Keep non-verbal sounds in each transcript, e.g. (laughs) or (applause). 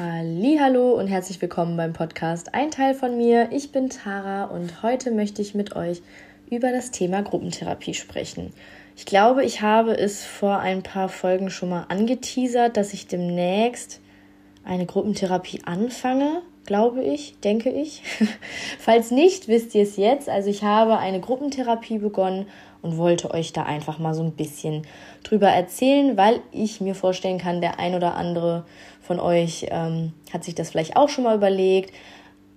Hallo und herzlich willkommen beim Podcast Ein Teil von mir. Ich bin Tara und heute möchte ich mit euch über das Thema Gruppentherapie sprechen. Ich glaube, ich habe es vor ein paar Folgen schon mal angeteasert, dass ich demnächst eine Gruppentherapie anfange, glaube ich, denke ich. (laughs) Falls nicht, wisst ihr es jetzt. Also ich habe eine Gruppentherapie begonnen und wollte euch da einfach mal so ein bisschen drüber erzählen, weil ich mir vorstellen kann, der ein oder andere von euch ähm, hat sich das vielleicht auch schon mal überlegt.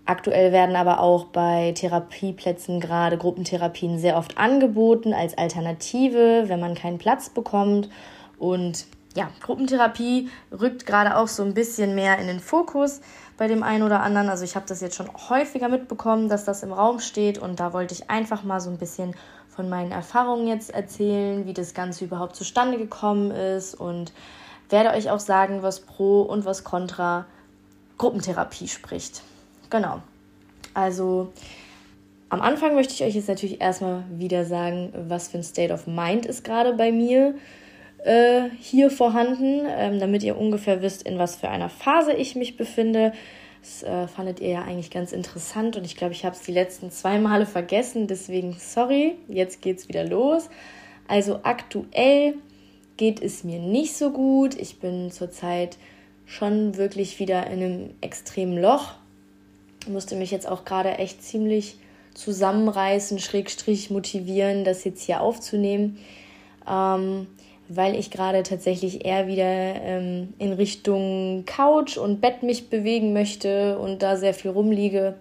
Aktuell werden aber auch bei Therapieplätzen gerade Gruppentherapien sehr oft angeboten als Alternative, wenn man keinen Platz bekommt. Und ja, Gruppentherapie rückt gerade auch so ein bisschen mehr in den Fokus bei dem einen oder anderen. Also ich habe das jetzt schon häufiger mitbekommen, dass das im Raum steht und da wollte ich einfach mal so ein bisschen von meinen Erfahrungen jetzt erzählen, wie das Ganze überhaupt zustande gekommen ist und werde euch auch sagen, was pro und was contra Gruppentherapie spricht. Genau. Also am Anfang möchte ich euch jetzt natürlich erstmal wieder sagen, was für ein State of Mind ist gerade bei mir äh, hier vorhanden, ähm, damit ihr ungefähr wisst, in was für einer Phase ich mich befinde. Das äh, fandet ihr ja eigentlich ganz interessant und ich glaube, ich habe es die letzten zwei Male vergessen, deswegen sorry, jetzt geht's wieder los. Also aktuell geht es mir nicht so gut. Ich bin zurzeit schon wirklich wieder in einem extremen Loch. Musste mich jetzt auch gerade echt ziemlich zusammenreißen, schrägstrich motivieren, das jetzt hier aufzunehmen. Ähm, weil ich gerade tatsächlich eher wieder ähm, in Richtung Couch und Bett mich bewegen möchte und da sehr viel rumliege.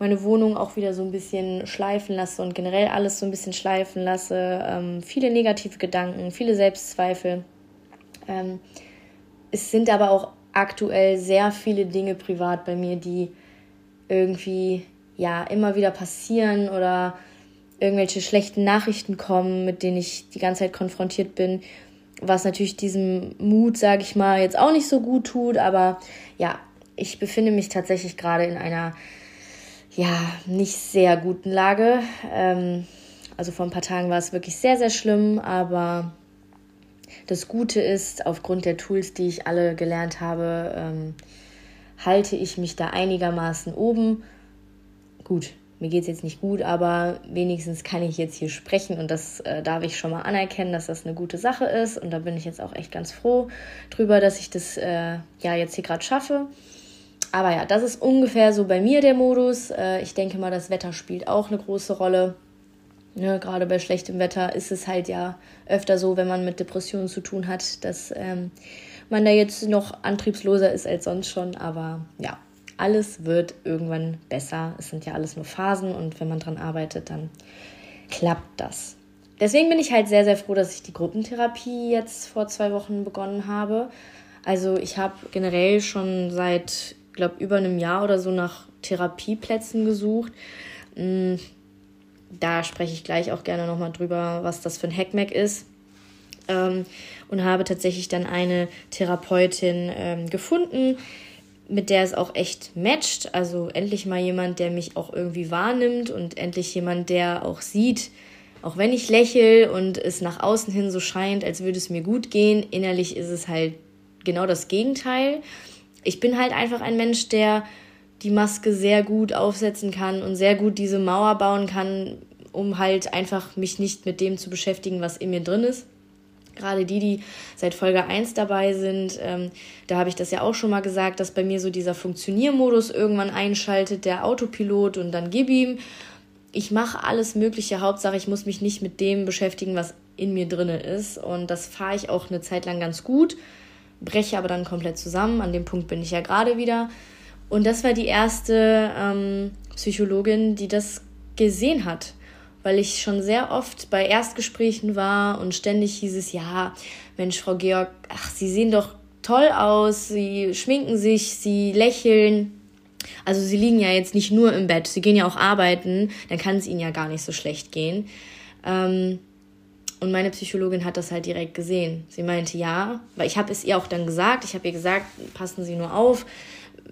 Meine Wohnung auch wieder so ein bisschen schleifen lasse und generell alles so ein bisschen schleifen lasse. Ähm, viele negative Gedanken, viele Selbstzweifel. Ähm, es sind aber auch aktuell sehr viele Dinge privat bei mir, die irgendwie ja immer wieder passieren oder irgendwelche schlechten Nachrichten kommen, mit denen ich die ganze Zeit konfrontiert bin, was natürlich diesem Mut, sage ich mal, jetzt auch nicht so gut tut, aber ja, ich befinde mich tatsächlich gerade in einer ja nicht sehr guten Lage. Ähm, also vor ein paar Tagen war es wirklich sehr, sehr schlimm, aber das Gute ist, aufgrund der Tools, die ich alle gelernt habe, ähm, halte ich mich da einigermaßen oben. Gut, mir geht es jetzt nicht gut, aber wenigstens kann ich jetzt hier sprechen und das äh, darf ich schon mal anerkennen, dass das eine gute Sache ist. Und da bin ich jetzt auch echt ganz froh drüber, dass ich das äh, ja jetzt hier gerade schaffe. Aber ja, das ist ungefähr so bei mir der Modus. Äh, ich denke mal, das Wetter spielt auch eine große Rolle. Ne, gerade bei schlechtem Wetter ist es halt ja öfter so, wenn man mit Depressionen zu tun hat, dass ähm, man da jetzt noch antriebsloser ist als sonst schon. Aber ja, alles wird irgendwann besser. Es sind ja alles nur Phasen und wenn man dran arbeitet, dann klappt das. Deswegen bin ich halt sehr, sehr froh, dass ich die Gruppentherapie jetzt vor zwei Wochen begonnen habe. Also ich habe generell schon seit, glaube über einem Jahr oder so nach Therapieplätzen gesucht. Mm, da spreche ich gleich auch gerne nochmal drüber, was das für ein Hackmack ist. Ähm, und habe tatsächlich dann eine Therapeutin ähm, gefunden, mit der es auch echt matcht. Also endlich mal jemand, der mich auch irgendwie wahrnimmt und endlich jemand, der auch sieht, auch wenn ich lächle und es nach außen hin so scheint, als würde es mir gut gehen, innerlich ist es halt genau das Gegenteil. Ich bin halt einfach ein Mensch, der die Maske sehr gut aufsetzen kann und sehr gut diese Mauer bauen kann, um halt einfach mich nicht mit dem zu beschäftigen, was in mir drin ist gerade die, die seit Folge 1 dabei sind, ähm, da habe ich das ja auch schon mal gesagt, dass bei mir so dieser Funktioniermodus irgendwann einschaltet, der Autopilot und dann gib ihm. Ich mache alles Mögliche, Hauptsache ich muss mich nicht mit dem beschäftigen, was in mir drin ist. Und das fahre ich auch eine Zeit lang ganz gut, breche aber dann komplett zusammen. An dem Punkt bin ich ja gerade wieder. Und das war die erste ähm, Psychologin, die das gesehen hat weil ich schon sehr oft bei Erstgesprächen war und ständig hieß es, ja, Mensch, Frau Georg, ach, Sie sehen doch toll aus, Sie schminken sich, Sie lächeln. Also Sie liegen ja jetzt nicht nur im Bett, Sie gehen ja auch arbeiten, dann kann es Ihnen ja gar nicht so schlecht gehen. Ähm, und meine Psychologin hat das halt direkt gesehen. Sie meinte ja, weil ich habe es ihr auch dann gesagt, ich habe ihr gesagt, passen Sie nur auf,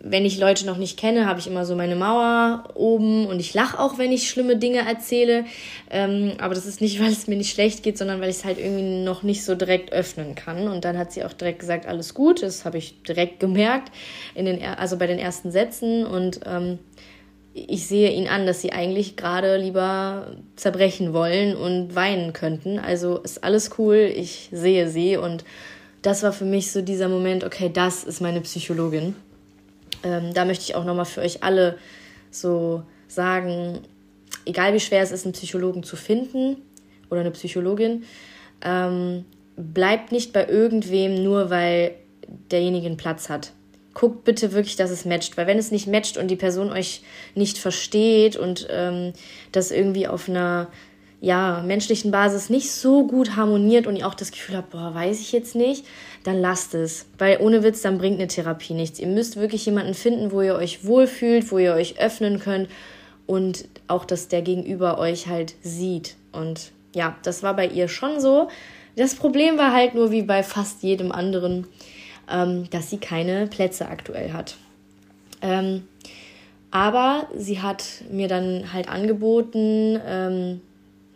wenn ich Leute noch nicht kenne, habe ich immer so meine Mauer oben und ich lache auch, wenn ich schlimme Dinge erzähle. Ähm, aber das ist nicht, (laughs) weil es mir nicht schlecht geht, sondern weil ich es halt irgendwie noch nicht so direkt öffnen kann. Und dann hat sie auch direkt gesagt, alles gut. Das habe ich direkt gemerkt, in den, also bei den ersten Sätzen. Und ähm, ich sehe ihnen an, dass sie eigentlich gerade lieber zerbrechen wollen und weinen könnten. Also ist alles cool, ich sehe sie und das war für mich so dieser Moment, okay, das ist meine Psychologin. Ähm, da möchte ich auch nochmal für euch alle so sagen, egal wie schwer es ist, einen Psychologen zu finden oder eine Psychologin, ähm, bleibt nicht bei irgendwem nur, weil derjenige einen Platz hat. Guckt bitte wirklich, dass es matcht, weil wenn es nicht matcht und die Person euch nicht versteht und ähm, das irgendwie auf einer ja, menschlichen Basis nicht so gut harmoniert und ihr auch das Gefühl habt, boah, weiß ich jetzt nicht, dann lasst es. Weil ohne Witz, dann bringt eine Therapie nichts. Ihr müsst wirklich jemanden finden, wo ihr euch wohlfühlt, wo ihr euch öffnen könnt und auch, dass der Gegenüber euch halt sieht. Und ja, das war bei ihr schon so. Das Problem war halt nur wie bei fast jedem anderen, ähm, dass sie keine Plätze aktuell hat. Ähm, aber sie hat mir dann halt angeboten, ähm,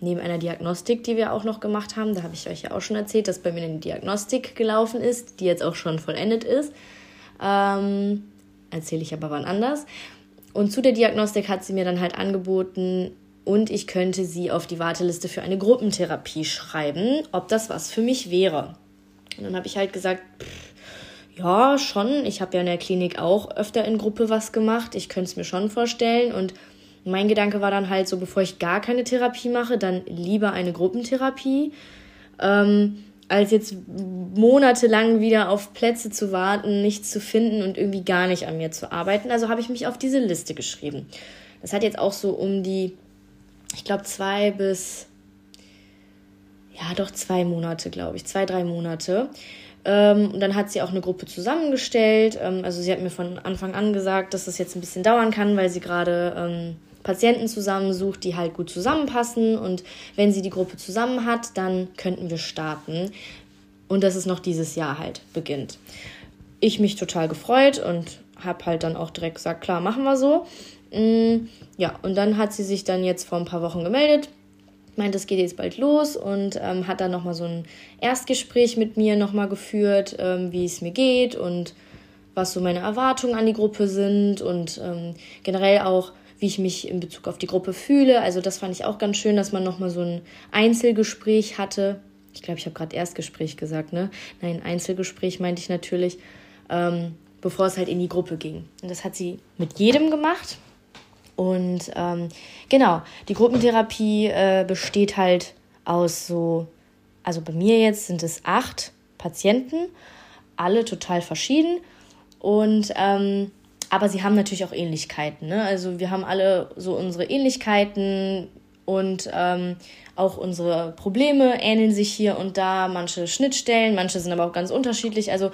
neben einer Diagnostik, die wir auch noch gemacht haben, da habe ich euch ja auch schon erzählt, dass bei mir eine Diagnostik gelaufen ist, die jetzt auch schon vollendet ist. Ähm, Erzähle ich aber wann anders. Und zu der Diagnostik hat sie mir dann halt angeboten, und ich könnte sie auf die Warteliste für eine Gruppentherapie schreiben, ob das was für mich wäre. Und dann habe ich halt gesagt, pff, ja, schon. Ich habe ja in der Klinik auch öfter in Gruppe was gemacht. Ich könnte es mir schon vorstellen. Und mein Gedanke war dann halt so, bevor ich gar keine Therapie mache, dann lieber eine Gruppentherapie, ähm, als jetzt monatelang wieder auf Plätze zu warten, nichts zu finden und irgendwie gar nicht an mir zu arbeiten. Also habe ich mich auf diese Liste geschrieben. Das hat jetzt auch so um die, ich glaube, zwei bis, ja, doch zwei Monate, glaube ich, zwei, drei Monate. Ähm, und dann hat sie auch eine Gruppe zusammengestellt. Ähm, also sie hat mir von Anfang an gesagt, dass das jetzt ein bisschen dauern kann, weil sie gerade ähm, Patienten zusammensucht, die halt gut zusammenpassen. Und wenn sie die Gruppe zusammen hat, dann könnten wir starten. Und dass es noch dieses Jahr halt beginnt. Ich mich total gefreut und habe halt dann auch direkt gesagt, klar, machen wir so. Mm, ja, und dann hat sie sich dann jetzt vor ein paar Wochen gemeldet, meint, es geht jetzt bald los und ähm, hat dann nochmal so ein Erstgespräch mit mir nochmal geführt, ähm, wie es mir geht und was so meine Erwartungen an die Gruppe sind und ähm, generell auch, wie ich mich in Bezug auf die Gruppe fühle. Also das fand ich auch ganz schön, dass man nochmal so ein Einzelgespräch hatte. Ich glaube, ich habe gerade Erstgespräch gesagt, ne? Nein, Einzelgespräch meinte ich natürlich, ähm, bevor es halt in die Gruppe ging. Und das hat sie mit jedem gemacht. Und ähm, genau, die Gruppentherapie äh, besteht halt aus so, also bei mir jetzt sind es acht Patienten, alle total verschieden. Und ähm, aber sie haben natürlich auch Ähnlichkeiten. Ne? Also wir haben alle so unsere Ähnlichkeiten und ähm, auch unsere Probleme ähneln sich hier und da. Manche Schnittstellen, manche sind aber auch ganz unterschiedlich. Also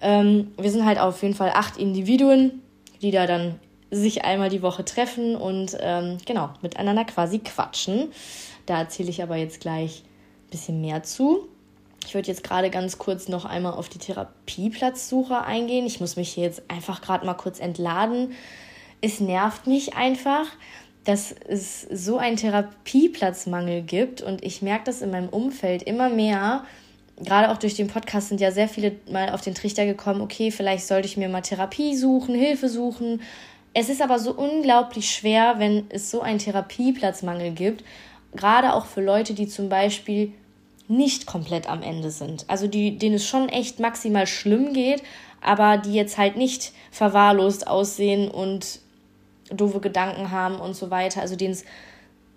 ähm, wir sind halt auf jeden Fall acht Individuen, die da dann sich einmal die Woche treffen und ähm, genau miteinander quasi quatschen. Da erzähle ich aber jetzt gleich ein bisschen mehr zu. Ich würde jetzt gerade ganz kurz noch einmal auf die Therapieplatzsuche eingehen. Ich muss mich hier jetzt einfach gerade mal kurz entladen. Es nervt mich einfach, dass es so einen Therapieplatzmangel gibt und ich merke das in meinem Umfeld immer mehr. Gerade auch durch den Podcast sind ja sehr viele mal auf den Trichter gekommen, okay, vielleicht sollte ich mir mal Therapie suchen, Hilfe suchen. Es ist aber so unglaublich schwer, wenn es so einen Therapieplatzmangel gibt, gerade auch für Leute, die zum Beispiel nicht komplett am Ende sind. Also die, denen es schon echt maximal schlimm geht, aber die jetzt halt nicht verwahrlost aussehen und doofe Gedanken haben und so weiter. Also denen es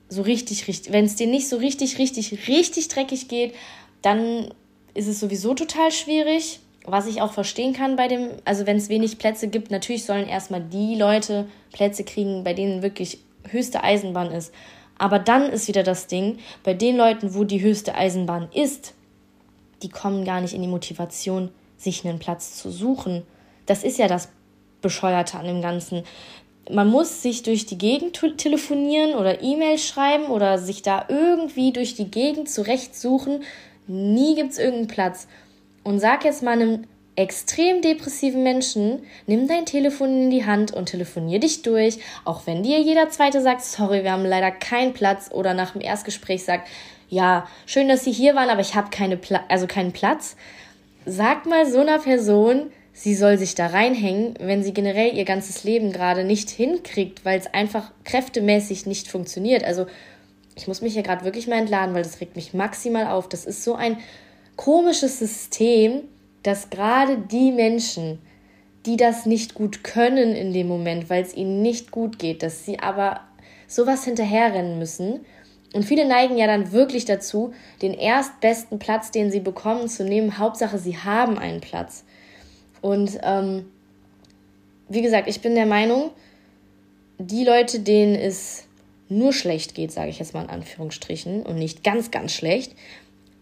so richtig, richtig, wenn es denen nicht so richtig, richtig, richtig dreckig geht, dann ist es sowieso total schwierig. Was ich auch verstehen kann bei dem, also wenn es wenig Plätze gibt, natürlich sollen erstmal die Leute Plätze kriegen, bei denen wirklich höchste Eisenbahn ist. Aber dann ist wieder das Ding, bei den Leuten, wo die höchste Eisenbahn ist, die kommen gar nicht in die Motivation, sich einen Platz zu suchen. Das ist ja das Bescheuerte an dem Ganzen. Man muss sich durch die Gegend telefonieren oder E-Mails schreiben oder sich da irgendwie durch die Gegend zurechtsuchen. Nie gibt es irgendeinen Platz. Und sag jetzt mal einem extrem depressiven Menschen, nimm dein Telefon in die Hand und telefonier dich durch, auch wenn dir jeder zweite sagt, sorry, wir haben leider keinen Platz oder nach dem Erstgespräch sagt, ja, schön, dass Sie hier waren, aber ich habe keine Pla also keinen Platz. Sag mal so einer Person, sie soll sich da reinhängen, wenn sie generell ihr ganzes Leben gerade nicht hinkriegt, weil es einfach kräftemäßig nicht funktioniert. Also ich muss mich hier gerade wirklich mal entladen, weil das regt mich maximal auf. Das ist so ein komisches System, dass gerade die Menschen, die das nicht gut können in dem Moment, weil es ihnen nicht gut geht, dass sie aber sowas hinterherrennen müssen. Und viele neigen ja dann wirklich dazu, den erstbesten Platz, den sie bekommen, zu nehmen. Hauptsache, sie haben einen Platz. Und ähm, wie gesagt, ich bin der Meinung, die Leute, denen es nur schlecht geht, sage ich jetzt mal in Anführungsstrichen, und nicht ganz, ganz schlecht,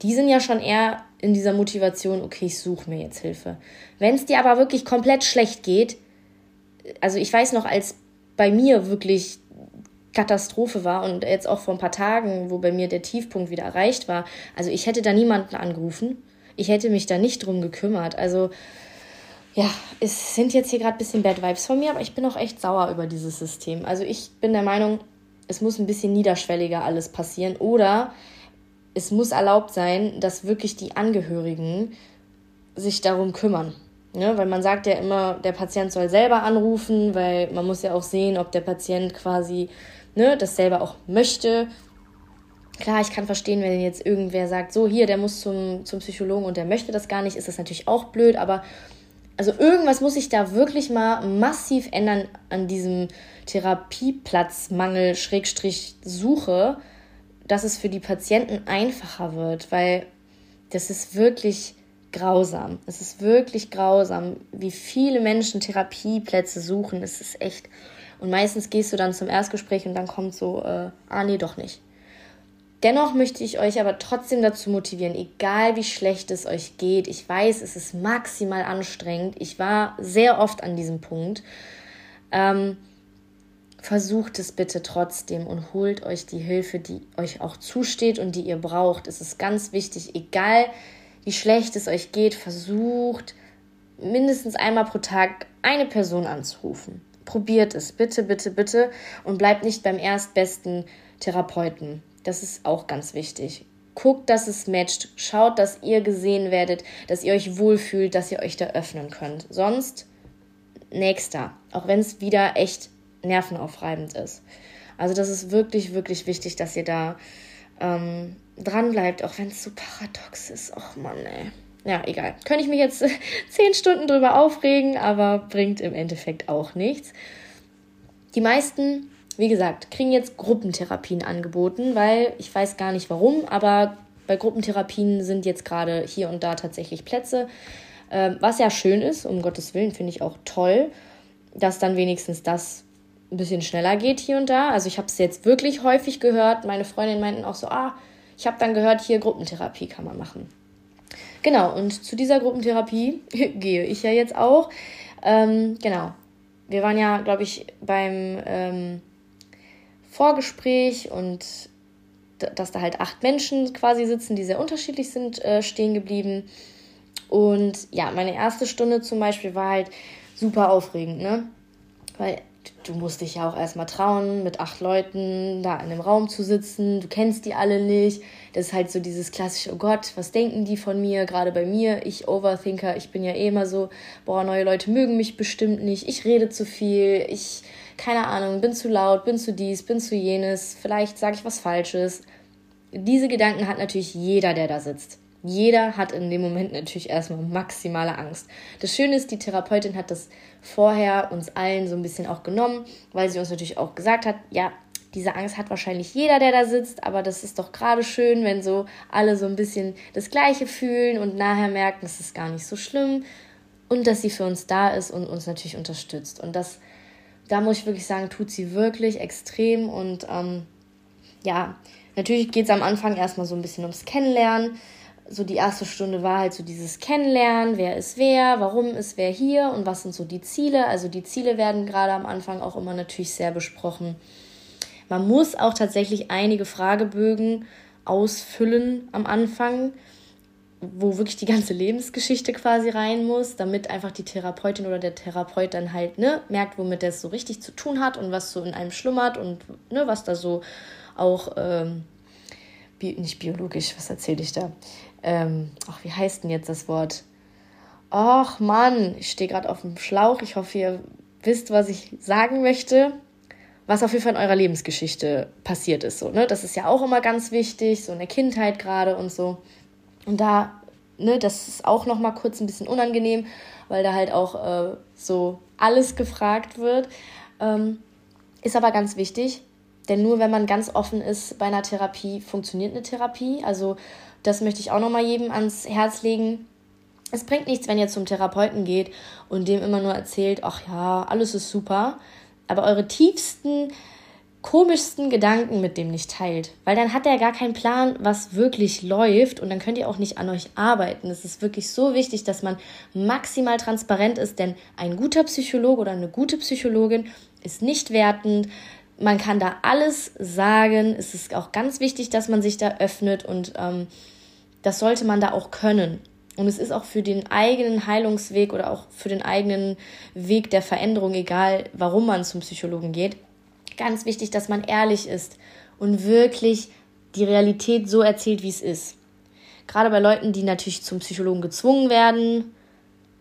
die sind ja schon eher in dieser Motivation, okay, ich suche mir jetzt Hilfe. Wenn es dir aber wirklich komplett schlecht geht, also ich weiß noch, als bei mir wirklich Katastrophe war und jetzt auch vor ein paar Tagen, wo bei mir der Tiefpunkt wieder erreicht war, also ich hätte da niemanden angerufen. Ich hätte mich da nicht drum gekümmert. Also ja, es sind jetzt hier gerade ein bisschen Bad Vibes von mir, aber ich bin auch echt sauer über dieses System. Also ich bin der Meinung, es muss ein bisschen niederschwelliger alles passieren oder es muss erlaubt sein, dass wirklich die Angehörigen sich darum kümmern. Ne? Weil man sagt ja immer, der Patient soll selber anrufen, weil man muss ja auch sehen, ob der Patient quasi ne, das selber auch möchte. Klar, ich kann verstehen, wenn jetzt irgendwer sagt, so hier, der muss zum, zum Psychologen und der möchte das gar nicht, ist das natürlich auch blöd, aber also irgendwas muss sich da wirklich mal massiv ändern an diesem Therapieplatzmangel, Schrägstrich Suche, dass es für die Patienten einfacher wird, weil das ist wirklich grausam. Es ist wirklich grausam, wie viele Menschen Therapieplätze suchen. Es ist echt. Und meistens gehst du dann zum Erstgespräch und dann kommt so, äh, ah nee, doch nicht. Dennoch möchte ich euch aber trotzdem dazu motivieren, egal wie schlecht es euch geht. Ich weiß, es ist maximal anstrengend. Ich war sehr oft an diesem Punkt. Ähm, versucht es bitte trotzdem und holt euch die Hilfe, die euch auch zusteht und die ihr braucht. Es ist ganz wichtig, egal wie schlecht es euch geht, versucht mindestens einmal pro Tag eine Person anzurufen. Probiert es, bitte, bitte, bitte und bleibt nicht beim erstbesten Therapeuten. Das ist auch ganz wichtig. Guckt, dass es matcht. Schaut, dass ihr gesehen werdet, dass ihr euch wohlfühlt, dass ihr euch da öffnen könnt. Sonst nächster, auch wenn es wieder echt nervenaufreibend ist. Also das ist wirklich, wirklich wichtig, dass ihr da ähm, dran bleibt, auch wenn es so paradox ist. Och Mann, ey. Ja, egal. Könnte ich mich jetzt (laughs) zehn Stunden drüber aufregen, aber bringt im Endeffekt auch nichts. Die meisten, wie gesagt, kriegen jetzt Gruppentherapien angeboten, weil ich weiß gar nicht warum, aber bei Gruppentherapien sind jetzt gerade hier und da tatsächlich Plätze. Ähm, was ja schön ist, um Gottes Willen, finde ich auch toll, dass dann wenigstens das ein bisschen schneller geht hier und da. Also ich habe es jetzt wirklich häufig gehört. Meine Freundinnen meinten auch so, ah, ich habe dann gehört, hier Gruppentherapie kann man machen. Genau, und zu dieser Gruppentherapie (laughs) gehe ich ja jetzt auch. Ähm, genau. Wir waren ja, glaube ich, beim ähm, Vorgespräch und dass da halt acht Menschen quasi sitzen, die sehr unterschiedlich sind, äh, stehen geblieben. Und ja, meine erste Stunde zum Beispiel war halt super aufregend, ne? Weil du musst dich ja auch erstmal trauen, mit acht Leuten da in einem Raum zu sitzen. Du kennst die alle nicht. Das ist halt so dieses klassische, oh Gott, was denken die von mir? Gerade bei mir, ich Overthinker, ich bin ja eh immer so, boah, neue Leute mögen mich bestimmt nicht. Ich rede zu viel. Ich, keine Ahnung, bin zu laut, bin zu dies, bin zu jenes. Vielleicht sage ich was Falsches. Diese Gedanken hat natürlich jeder, der da sitzt. Jeder hat in dem Moment natürlich erstmal maximale Angst. Das Schöne ist, die Therapeutin hat das vorher uns allen so ein bisschen auch genommen, weil sie uns natürlich auch gesagt hat, ja, diese Angst hat wahrscheinlich jeder, der da sitzt, aber das ist doch gerade schön, wenn so alle so ein bisschen das Gleiche fühlen und nachher merken, es ist gar nicht so schlimm und dass sie für uns da ist und uns natürlich unterstützt. Und das, da muss ich wirklich sagen, tut sie wirklich extrem und ähm, ja, natürlich geht es am Anfang erstmal so ein bisschen ums Kennenlernen so die erste Stunde war halt so dieses Kennenlernen, wer ist wer, warum ist wer hier und was sind so die Ziele. Also die Ziele werden gerade am Anfang auch immer natürlich sehr besprochen. Man muss auch tatsächlich einige Fragebögen ausfüllen am Anfang. wo wirklich die ganze Lebensgeschichte quasi rein muss, damit einfach die Therapeutin oder der Therapeut dann halt ne, merkt, womit das so richtig zu tun hat und was so in einem schlummert und ne, was da so auch, ähm, nicht biologisch, was erzähle ich da? Ähm, ach, wie heißt denn jetzt das Wort? Ach Mann, ich stehe gerade auf dem Schlauch. Ich hoffe, ihr wisst, was ich sagen möchte. Was auf jeden Fall in eurer Lebensgeschichte passiert ist. So, ne? Das ist ja auch immer ganz wichtig, so in der Kindheit gerade und so. Und da, ne, das ist auch noch mal kurz ein bisschen unangenehm, weil da halt auch äh, so alles gefragt wird. Ähm, ist aber ganz wichtig, denn nur wenn man ganz offen ist bei einer Therapie, funktioniert eine Therapie. Also das möchte ich auch noch mal jedem ans Herz legen. Es bringt nichts, wenn ihr zum Therapeuten geht und dem immer nur erzählt, ach ja, alles ist super, aber eure tiefsten komischsten Gedanken mit dem nicht teilt. Weil dann hat er gar keinen Plan, was wirklich läuft und dann könnt ihr auch nicht an euch arbeiten. Es ist wirklich so wichtig, dass man maximal transparent ist, denn ein guter Psychologe oder eine gute Psychologin ist nicht wertend. Man kann da alles sagen. Es ist auch ganz wichtig, dass man sich da öffnet und ähm, das sollte man da auch können. Und es ist auch für den eigenen Heilungsweg oder auch für den eigenen Weg der Veränderung, egal warum man zum Psychologen geht, ganz wichtig, dass man ehrlich ist und wirklich die Realität so erzählt, wie es ist. Gerade bei Leuten, die natürlich zum Psychologen gezwungen werden,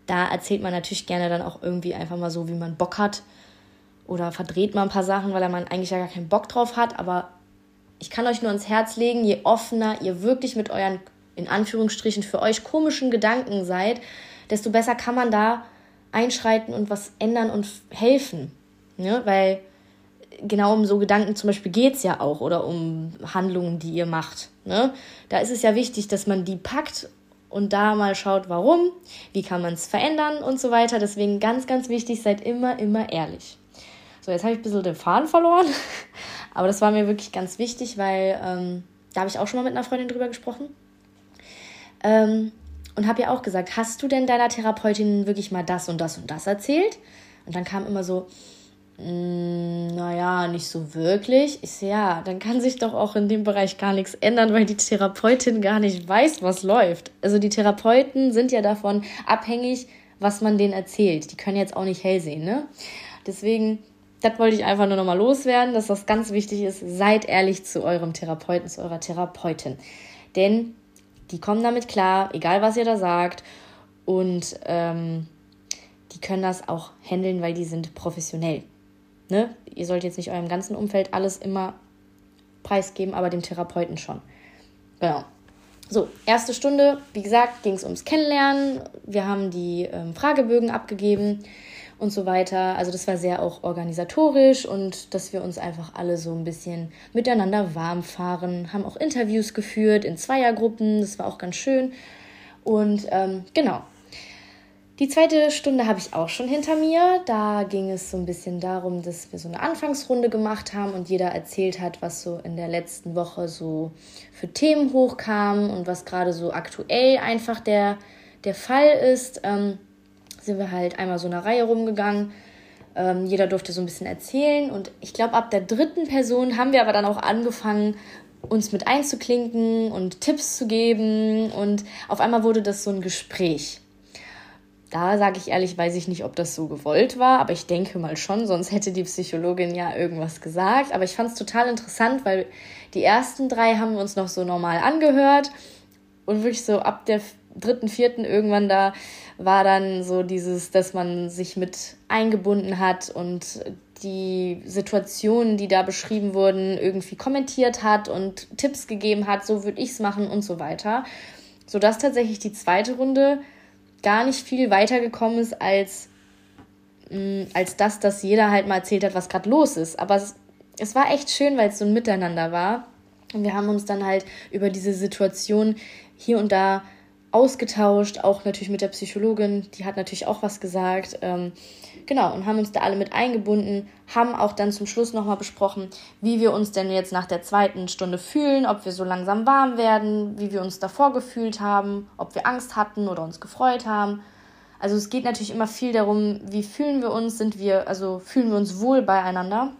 da erzählt man natürlich gerne dann auch irgendwie einfach mal so, wie man Bock hat. Oder verdreht man ein paar Sachen, weil man eigentlich ja gar keinen Bock drauf hat. Aber ich kann euch nur ans Herz legen, je offener ihr wirklich mit euren, in Anführungsstrichen, für euch komischen Gedanken seid, desto besser kann man da einschreiten und was ändern und helfen. Ne? Weil genau um so Gedanken zum Beispiel geht es ja auch oder um Handlungen, die ihr macht. Ne? Da ist es ja wichtig, dass man die packt und da mal schaut, warum, wie kann man es verändern und so weiter. Deswegen ganz, ganz wichtig, seid immer, immer ehrlich. So, jetzt habe ich ein bisschen den Faden verloren, (laughs) aber das war mir wirklich ganz wichtig, weil ähm, da habe ich auch schon mal mit einer Freundin drüber gesprochen. Ähm, und habe ja auch gesagt, hast du denn deiner Therapeutin wirklich mal das und das und das erzählt? Und dann kam immer so, hm, naja, nicht so wirklich. Ich so, ja, dann kann sich doch auch in dem Bereich gar nichts ändern, weil die Therapeutin gar nicht weiß, was läuft. Also die Therapeuten sind ja davon abhängig, was man denen erzählt. Die können jetzt auch nicht hell sehen, ne? Deswegen, das wollte ich einfach nur nochmal loswerden, dass das ganz wichtig ist. Seid ehrlich zu eurem Therapeuten, zu eurer Therapeutin. Denn die kommen damit klar, egal was ihr da sagt. Und ähm, die können das auch handeln, weil die sind professionell. Ne? Ihr sollt jetzt nicht eurem ganzen Umfeld alles immer preisgeben, aber dem Therapeuten schon. Genau. So, erste Stunde, wie gesagt, ging es ums Kennenlernen. Wir haben die ähm, Fragebögen abgegeben und so weiter. Also das war sehr auch organisatorisch und dass wir uns einfach alle so ein bisschen miteinander warm fahren, haben auch Interviews geführt in Zweiergruppen. Das war auch ganz schön. Und ähm, genau, die zweite Stunde habe ich auch schon hinter mir. Da ging es so ein bisschen darum, dass wir so eine Anfangsrunde gemacht haben und jeder erzählt hat, was so in der letzten Woche so für Themen hochkamen und was gerade so aktuell einfach der, der Fall ist. Ähm, sind wir halt einmal so eine Reihe rumgegangen. Ähm, jeder durfte so ein bisschen erzählen und ich glaube, ab der dritten Person haben wir aber dann auch angefangen, uns mit einzuklinken und Tipps zu geben und auf einmal wurde das so ein Gespräch da sage ich ehrlich, weiß ich nicht, ob das so gewollt war, aber ich denke mal schon, sonst hätte die Psychologin ja irgendwas gesagt. Aber ich fand es total interessant, weil die ersten drei haben wir uns noch so normal angehört und wirklich so ab der dritten, vierten irgendwann da war dann so dieses, dass man sich mit eingebunden hat und die Situationen, die da beschrieben wurden, irgendwie kommentiert hat und Tipps gegeben hat, so würde ich es machen und so weiter. Sodass tatsächlich die zweite Runde gar nicht viel weitergekommen ist als, mh, mm, als das, dass jeder halt mal erzählt hat, was gerade los ist. Aber es, es war echt schön, weil es so ein Miteinander war. Und wir haben uns dann halt über diese Situation hier und da ausgetauscht, auch natürlich mit der Psychologin, die hat natürlich auch was gesagt. Ähm, genau, und haben uns da alle mit eingebunden, haben auch dann zum Schluss nochmal besprochen, wie wir uns denn jetzt nach der zweiten Stunde fühlen, ob wir so langsam warm werden, wie wir uns davor gefühlt haben, ob wir Angst hatten oder uns gefreut haben. Also es geht natürlich immer viel darum, wie fühlen wir uns, sind wir, also fühlen wir uns wohl beieinander.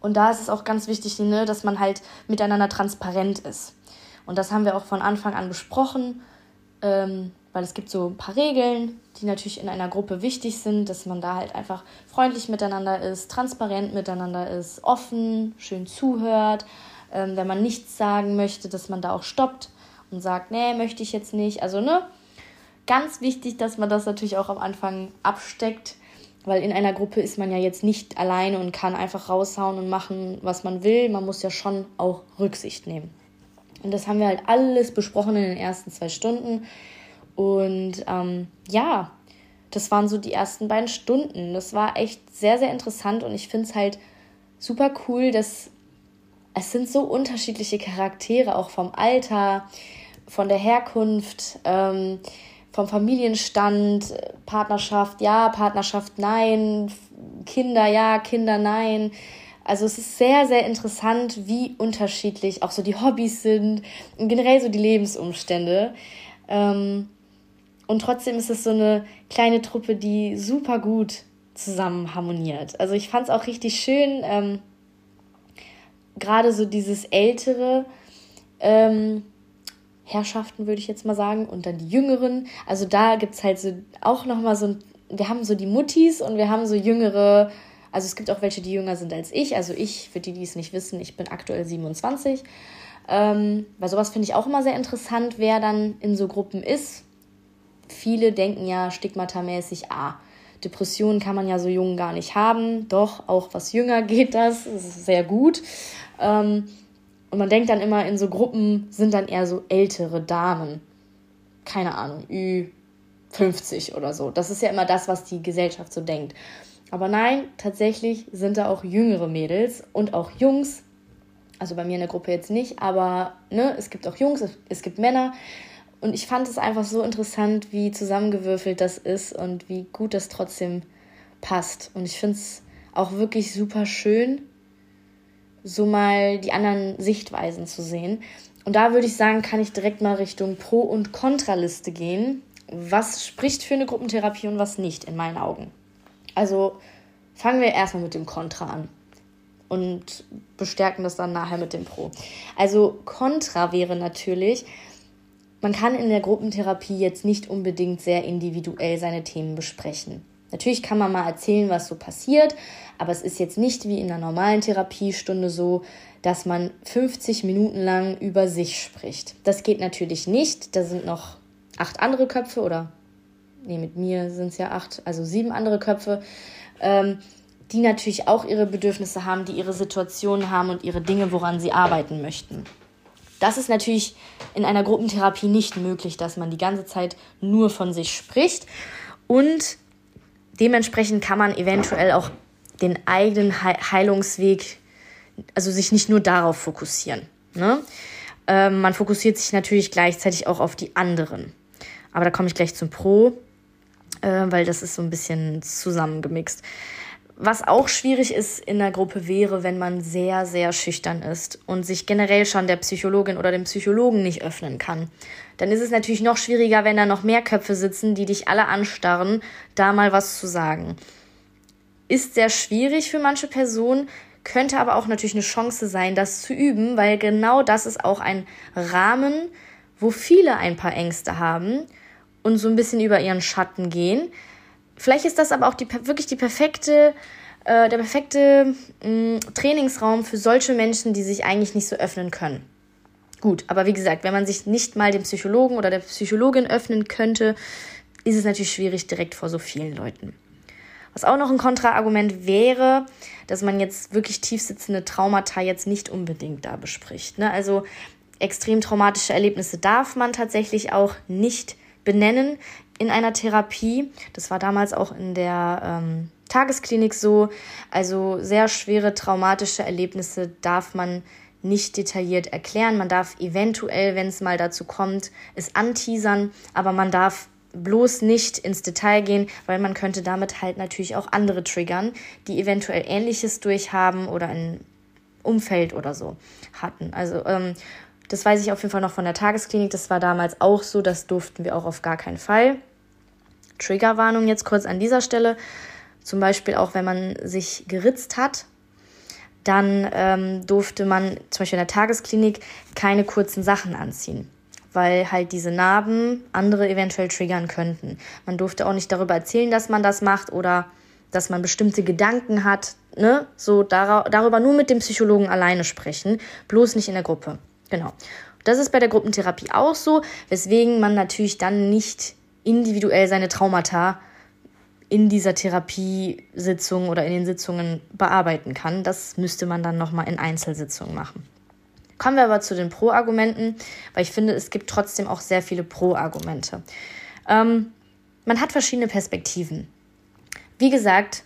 Und da ist es auch ganz wichtig, ne, dass man halt miteinander transparent ist. Und das haben wir auch von Anfang an besprochen ähm, weil es gibt so ein paar Regeln, die natürlich in einer Gruppe wichtig sind, dass man da halt einfach freundlich miteinander ist, transparent miteinander ist, offen, schön zuhört. Ähm, wenn man nichts sagen möchte, dass man da auch stoppt und sagt, nee, möchte ich jetzt nicht. Also, ne? Ganz wichtig, dass man das natürlich auch am Anfang absteckt, weil in einer Gruppe ist man ja jetzt nicht alleine und kann einfach raushauen und machen, was man will. Man muss ja schon auch Rücksicht nehmen. Und das haben wir halt alles besprochen in den ersten zwei Stunden. Und ähm, ja, das waren so die ersten beiden Stunden. Das war echt sehr, sehr interessant und ich finde es halt super cool, dass es sind so unterschiedliche Charaktere, auch vom Alter, von der Herkunft, ähm, vom Familienstand, Partnerschaft ja, Partnerschaft nein, Kinder ja, Kinder nein. Also es ist sehr, sehr interessant, wie unterschiedlich auch so die Hobbys sind und generell so die Lebensumstände. Ähm, und trotzdem ist es so eine kleine Truppe, die super gut zusammen harmoniert. Also ich fand es auch richtig schön, ähm, gerade so dieses ältere ähm, Herrschaften, würde ich jetzt mal sagen, und dann die jüngeren. Also da gibt es halt so auch nochmal so ein, wir haben so die Muttis und wir haben so jüngere, also es gibt auch welche, die jünger sind als ich. Also ich, für die, die es nicht wissen, ich bin aktuell 27. Ähm, weil sowas finde ich auch immer sehr interessant, wer dann in so Gruppen ist viele denken ja stigmatamäßig, ah, Depressionen kann man ja so jung gar nicht haben. Doch, auch was jünger (laughs) geht das. Das ist sehr gut. Ähm, und man denkt dann immer, in so Gruppen sind dann eher so ältere Damen. Keine Ahnung, Ü50 oder so. Das ist ja immer das, was die Gesellschaft so denkt. Aber nein, tatsächlich sind da auch jüngere Mädels und auch Jungs. Also bei mir in der Gruppe jetzt nicht, aber ne, es gibt auch Jungs, es, gibt Männer. Und ich fand es einfach so interessant, wie zusammengewürfelt das ist und wie gut das trotzdem passt. Und ich finde es auch wirklich super schön, so mal die anderen Sichtweisen zu sehen. Und da würde ich sagen, kann ich direkt mal Richtung Pro- und Kontraliste gehen. Was spricht für eine Gruppentherapie und was nicht, in meinen Augen. Also fangen wir erstmal mit dem Kontra an und bestärken das dann nachher mit dem Pro. Also Kontra wäre natürlich, man kann in der Gruppentherapie jetzt nicht unbedingt sehr individuell seine Themen besprechen. Natürlich kann man mal erzählen, was so passiert, aber es ist jetzt nicht wie in einer normalen Therapiestunde so, dass man 50 Minuten lang über sich spricht. Das geht natürlich nicht. Da sind noch acht andere Köpfe oder, nee, mit mir sind es ja acht, also sieben andere Köpfe, ähm, die natürlich auch ihre Bedürfnisse haben, die ihre Situationen haben und ihre Dinge, woran sie arbeiten möchten. Das ist natürlich in einer Gruppentherapie nicht möglich, dass man die ganze Zeit nur von sich spricht. Und dementsprechend kann man eventuell auch den eigenen Heilungsweg, also sich nicht nur darauf fokussieren. Ne? Ähm, man fokussiert sich natürlich gleichzeitig auch auf die anderen. Aber da komme ich gleich zum Pro, äh, weil das ist so ein bisschen zusammengemixt. Was auch schwierig ist in der Gruppe wäre, wenn man sehr, sehr schüchtern ist und sich generell schon der Psychologin oder dem Psychologen nicht öffnen kann. Dann ist es natürlich noch schwieriger, wenn da noch mehr Köpfe sitzen, die dich alle anstarren, da mal was zu sagen. Ist sehr schwierig für manche Personen, könnte aber auch natürlich eine Chance sein, das zu üben, weil genau das ist auch ein Rahmen, wo viele ein paar Ängste haben und so ein bisschen über ihren Schatten gehen Vielleicht ist das aber auch die, wirklich die perfekte, äh, der perfekte mh, mm, Trainingsraum für solche Menschen, die sich eigentlich nicht so öffnen können. Gut, aber wie gesagt, wenn man sich nicht mal dem Psychologen oder der Psychologin öffnen könnte, ist es natürlich schwierig direkt vor so vielen Leuten. Was auch noch ein Kontraargument wäre, dass man jetzt wirklich tiefsitzende Traumata jetzt nicht unbedingt da bespricht. Ne? Also extrem traumatische Erlebnisse darf man tatsächlich auch nicht benennen in einer Therapie. Das war damals auch in der ähm, Tagesklinik so. Also sehr schwere traumatische Erlebnisse darf man nicht detailliert erklären. Man darf eventuell, wenn es mal dazu kommt, es anteasern, aber man darf bloß nicht ins Detail gehen, weil man könnte damit halt natürlich auch andere triggern, die eventuell Ähnliches durchhaben oder ein Umfeld oder so hatten. Also ähm, das weiß ich auf jeden Fall noch von der Tagesklinik. Das war damals auch so. Das durften wir auch auf gar keinen Fall. Triggerwarnung jetzt kurz an dieser Stelle. Zum Beispiel auch, wenn man sich geritzt hat, dann ähm, durfte man zum Beispiel in der Tagesklinik keine kurzen Sachen anziehen. weil halt diese Narben andere eventuell triggern könnten. Man durfte auch nicht darüber erzählen, dass man das macht oder dass man bestimmte Gedanken hat, ne? So dar darüber nur mit dem Psychologen alleine sprechen, bloß nicht in der Gruppe. Genau. Das ist bei der Gruppentherapie auch so, weswegen man natürlich dann nicht individuell seine Traumata in dieser Therapiesitzung oder in den Sitzungen bearbeiten kann. Das müsste man dann nochmal in Einzelsitzungen machen. Kommen wir aber zu den Pro-Argumenten, weil ich finde, es gibt trotzdem auch sehr viele Pro-Argumente. Ähm, man hat verschiedene Perspektiven. Wie gesagt,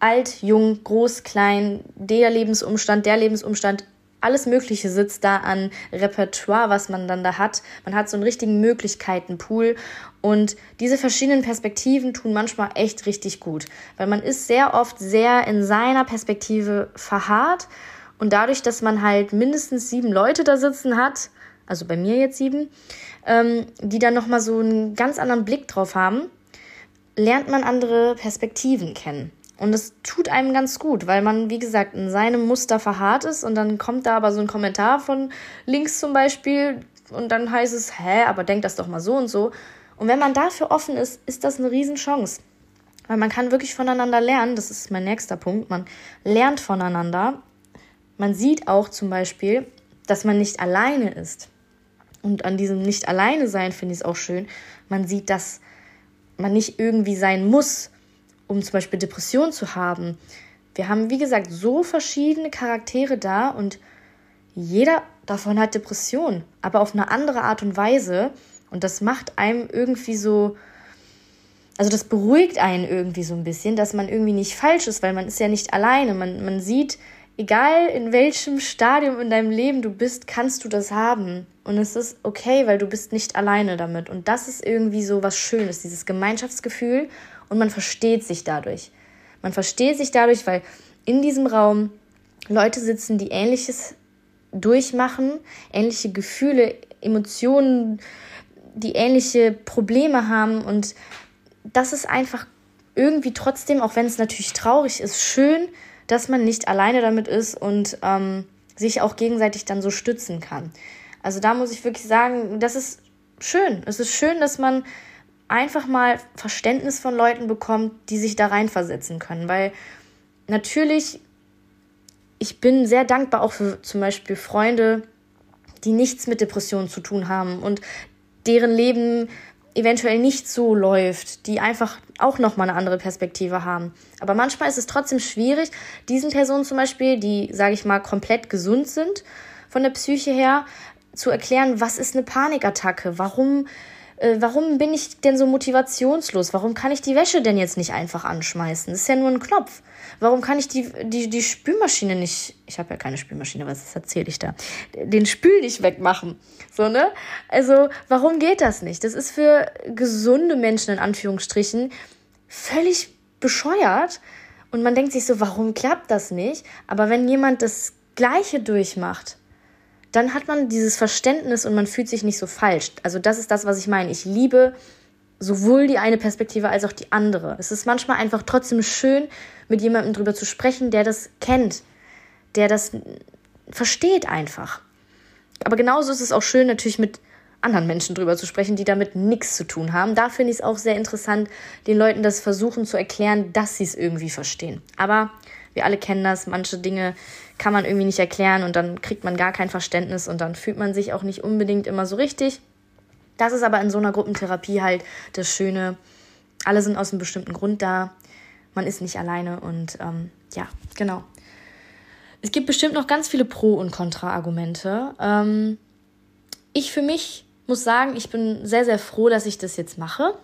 alt, jung, groß, klein, der Lebensumstand, der Lebensumstand, alles Mögliche sitzt da an Repertoire, was man dann da hat. Man hat so einen richtigen Möglichkeitenpool und diese verschiedenen Perspektiven tun manchmal echt richtig gut, weil man ist sehr oft sehr in seiner Perspektive verharrt und dadurch, dass man halt mindestens sieben Leute da sitzen hat, also bei mir jetzt sieben, ähm, die dann nochmal so einen ganz anderen Blick drauf haben, lernt man andere Perspektiven kennen. Und es tut einem ganz gut, weil man, wie gesagt, in seinem Muster verharrt ist und dann kommt da aber so ein Kommentar von links zum Beispiel und dann heißt es, hä, aber denk das doch mal so und so. Und wenn man dafür offen ist, ist das eine Riesenchance. Weil man kann wirklich voneinander lernen, das ist mein nächster Punkt, man lernt voneinander. Man sieht auch zum Beispiel, dass man nicht alleine ist. Und an diesem nicht alleine sein finde ich es auch schön. Man sieht, dass man nicht irgendwie sein muss, um zum Beispiel Depression zu haben. Wir haben, wie gesagt, so verschiedene Charaktere da und jeder davon hat Depression, aber auf eine andere Art und Weise. Und das macht einem irgendwie so, also das beruhigt einen irgendwie so ein bisschen, dass man irgendwie nicht falsch ist, weil man ist ja nicht alleine. Man, man sieht, egal in welchem Stadium in deinem Leben du bist, kannst du das haben. Und es ist okay, weil du bist nicht alleine damit. Und das ist irgendwie so was Schönes, dieses Gemeinschaftsgefühl. Und man versteht sich dadurch. Man versteht sich dadurch, weil in diesem Raum Leute sitzen, die Ähnliches durchmachen, ähnliche Gefühle, Emotionen, die ähnliche Probleme haben. Und das ist einfach irgendwie trotzdem, auch wenn es natürlich traurig ist, schön, dass man nicht alleine damit ist und ähm, sich auch gegenseitig dann so stützen kann. Also da muss ich wirklich sagen, das ist schön. Es ist schön, dass man einfach mal Verständnis von Leuten bekommt, die sich da reinversetzen können. Weil natürlich, ich bin sehr dankbar auch für zum Beispiel Freunde, die nichts mit Depressionen zu tun haben und deren Leben eventuell nicht so läuft, die einfach auch nochmal eine andere Perspektive haben. Aber manchmal ist es trotzdem schwierig, diesen Personen zum Beispiel, die, sage ich mal, komplett gesund sind von der Psyche her, zu erklären, was ist eine Panikattacke, warum, äh, warum bin ich denn so motivationslos, warum kann ich die Wäsche denn jetzt nicht einfach anschmeißen? Das ist ja nur ein Knopf. Warum kann ich die, die, die Spülmaschine nicht, ich habe ja keine Spülmaschine, was erzähle ich da, den Spül nicht wegmachen? So, ne? Also, warum geht das nicht? Das ist für gesunde Menschen in Anführungsstrichen völlig bescheuert. Und man denkt sich so, warum klappt das nicht? Aber wenn jemand das Gleiche durchmacht, dann hat man dieses Verständnis und man fühlt sich nicht so falsch. Also das ist das, was ich meine. Ich liebe sowohl die eine Perspektive als auch die andere. Es ist manchmal einfach trotzdem schön, mit jemandem drüber zu sprechen, der das kennt, der das versteht einfach. Aber genauso ist es auch schön, natürlich mit anderen Menschen drüber zu sprechen, die damit nichts zu tun haben. Da finde ich es auch sehr interessant, den Leuten das versuchen zu erklären, dass sie es irgendwie verstehen. Aber wir alle kennen das, manche Dinge kann man irgendwie nicht erklären und dann kriegt man gar kein Verständnis und dann fühlt man sich auch nicht unbedingt immer so richtig. Das ist aber in so einer Gruppentherapie halt das Schöne. Alle sind aus einem bestimmten Grund da. Man ist nicht alleine und ähm, ja, genau. Es gibt bestimmt noch ganz viele Pro- und Kontra-Argumente. Ähm, ich für mich muss sagen, ich bin sehr, sehr froh, dass ich das jetzt mache.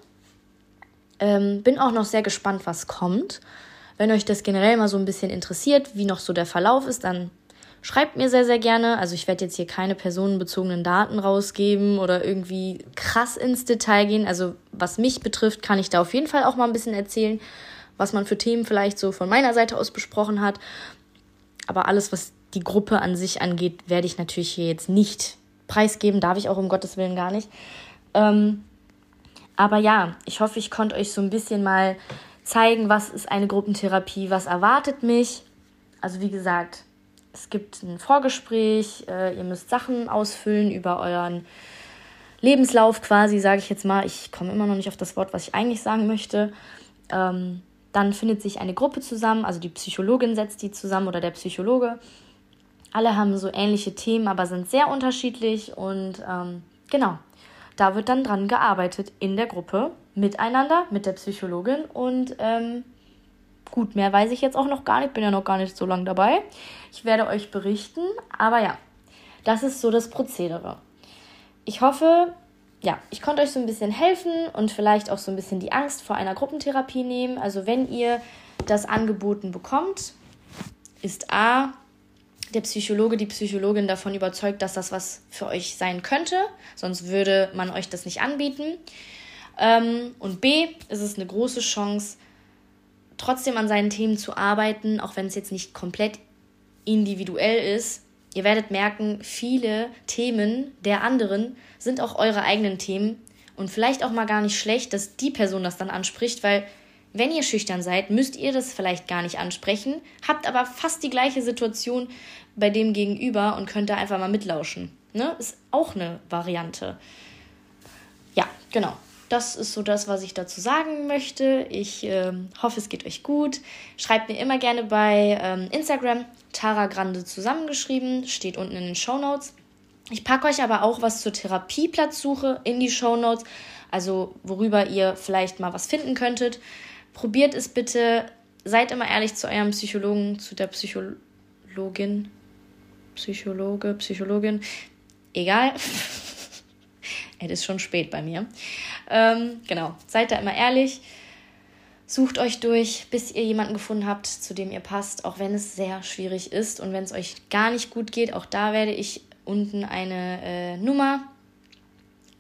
Ähm, bin auch noch sehr gespannt, was kommt. Wenn euch das generell mal so ein bisschen interessiert, wie noch so der Verlauf ist, dann schreibt mir sehr, sehr gerne. Also ich werde jetzt hier keine personenbezogenen Daten rausgeben oder irgendwie krass ins Detail gehen. Also was mich betrifft, kann ich da auf jeden Fall auch mal ein bisschen erzählen, was man für Themen vielleicht so von meiner Seite aus besprochen hat. Aber alles, was die Gruppe an sich angeht, werde ich natürlich hier jetzt nicht preisgeben. Darf ich auch um Gottes Willen gar nicht. Ähm, aber ja, ich hoffe, ich konnte euch so ein bisschen mal zeigen, was ist eine Gruppentherapie, was erwartet mich. Also wie gesagt, es gibt ein Vorgespräch, äh, ihr müsst Sachen ausfüllen über euren Lebenslauf quasi, sage ich jetzt mal. Ich komme immer noch nicht auf das Wort, was ich eigentlich sagen möchte. Ähm, dann findet sich eine Gruppe zusammen, also die Psychologin setzt die zusammen oder der Psychologe. Alle haben so ähnliche Themen, aber sind sehr unterschiedlich und ähm, genau, da wird dann dran gearbeitet in der Gruppe miteinander mit der Psychologin und ähm, gut, mehr weiß ich jetzt auch noch gar nicht, bin ja noch gar nicht so lange dabei. Ich werde euch berichten, aber ja, das ist so das Prozedere. Ich hoffe, ja, ich konnte euch so ein bisschen helfen und vielleicht auch so ein bisschen die Angst vor einer Gruppentherapie nehmen. Also wenn ihr das angeboten bekommt, ist A, der Psychologe, die Psychologin davon überzeugt, dass das was für euch sein könnte, sonst würde man euch das nicht anbieten. Ähm, und B, ist es eine große Chance, trotzdem an seinen Themen zu arbeiten, auch wenn es jetzt nicht komplett individuell ist. Ihr werdet merken, viele Themen der anderen sind auch eure eigenen Themen und vielleicht auch mal gar nicht schlecht, dass die Person das dann anspricht, weil wenn ihr schüchtern seid, müsst ihr das vielleicht gar nicht ansprechen, habt aber fast die gleiche Situation bei dem Gegenüber und könnt da einfach mal mitlauschen. Ne? Ist auch eine Variante. Ja, genau. Das ist so das, was ich dazu sagen möchte. Ich äh, hoffe, es geht euch gut. Schreibt mir immer gerne bei ähm, Instagram Tara Grande zusammengeschrieben, steht unten in den Show Notes. Ich packe euch aber auch was zur Therapieplatzsuche in die Show Notes, also worüber ihr vielleicht mal was finden könntet. Probiert es bitte. Seid immer ehrlich zu eurem Psychologen, zu der Psychologin. Psychologe, Psychologin. Egal. (laughs) es ist schon spät bei mir. Ähm, genau. Seid da immer ehrlich. Sucht euch durch, bis ihr jemanden gefunden habt, zu dem ihr passt, auch wenn es sehr schwierig ist und wenn es euch gar nicht gut geht. Auch da werde ich unten eine äh, Nummer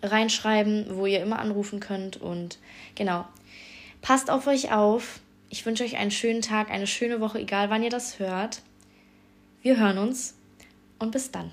reinschreiben, wo ihr immer anrufen könnt. Und genau, Passt auf euch auf. Ich wünsche euch einen schönen Tag, eine schöne Woche, egal wann ihr das hört. Wir hören uns und bis dann.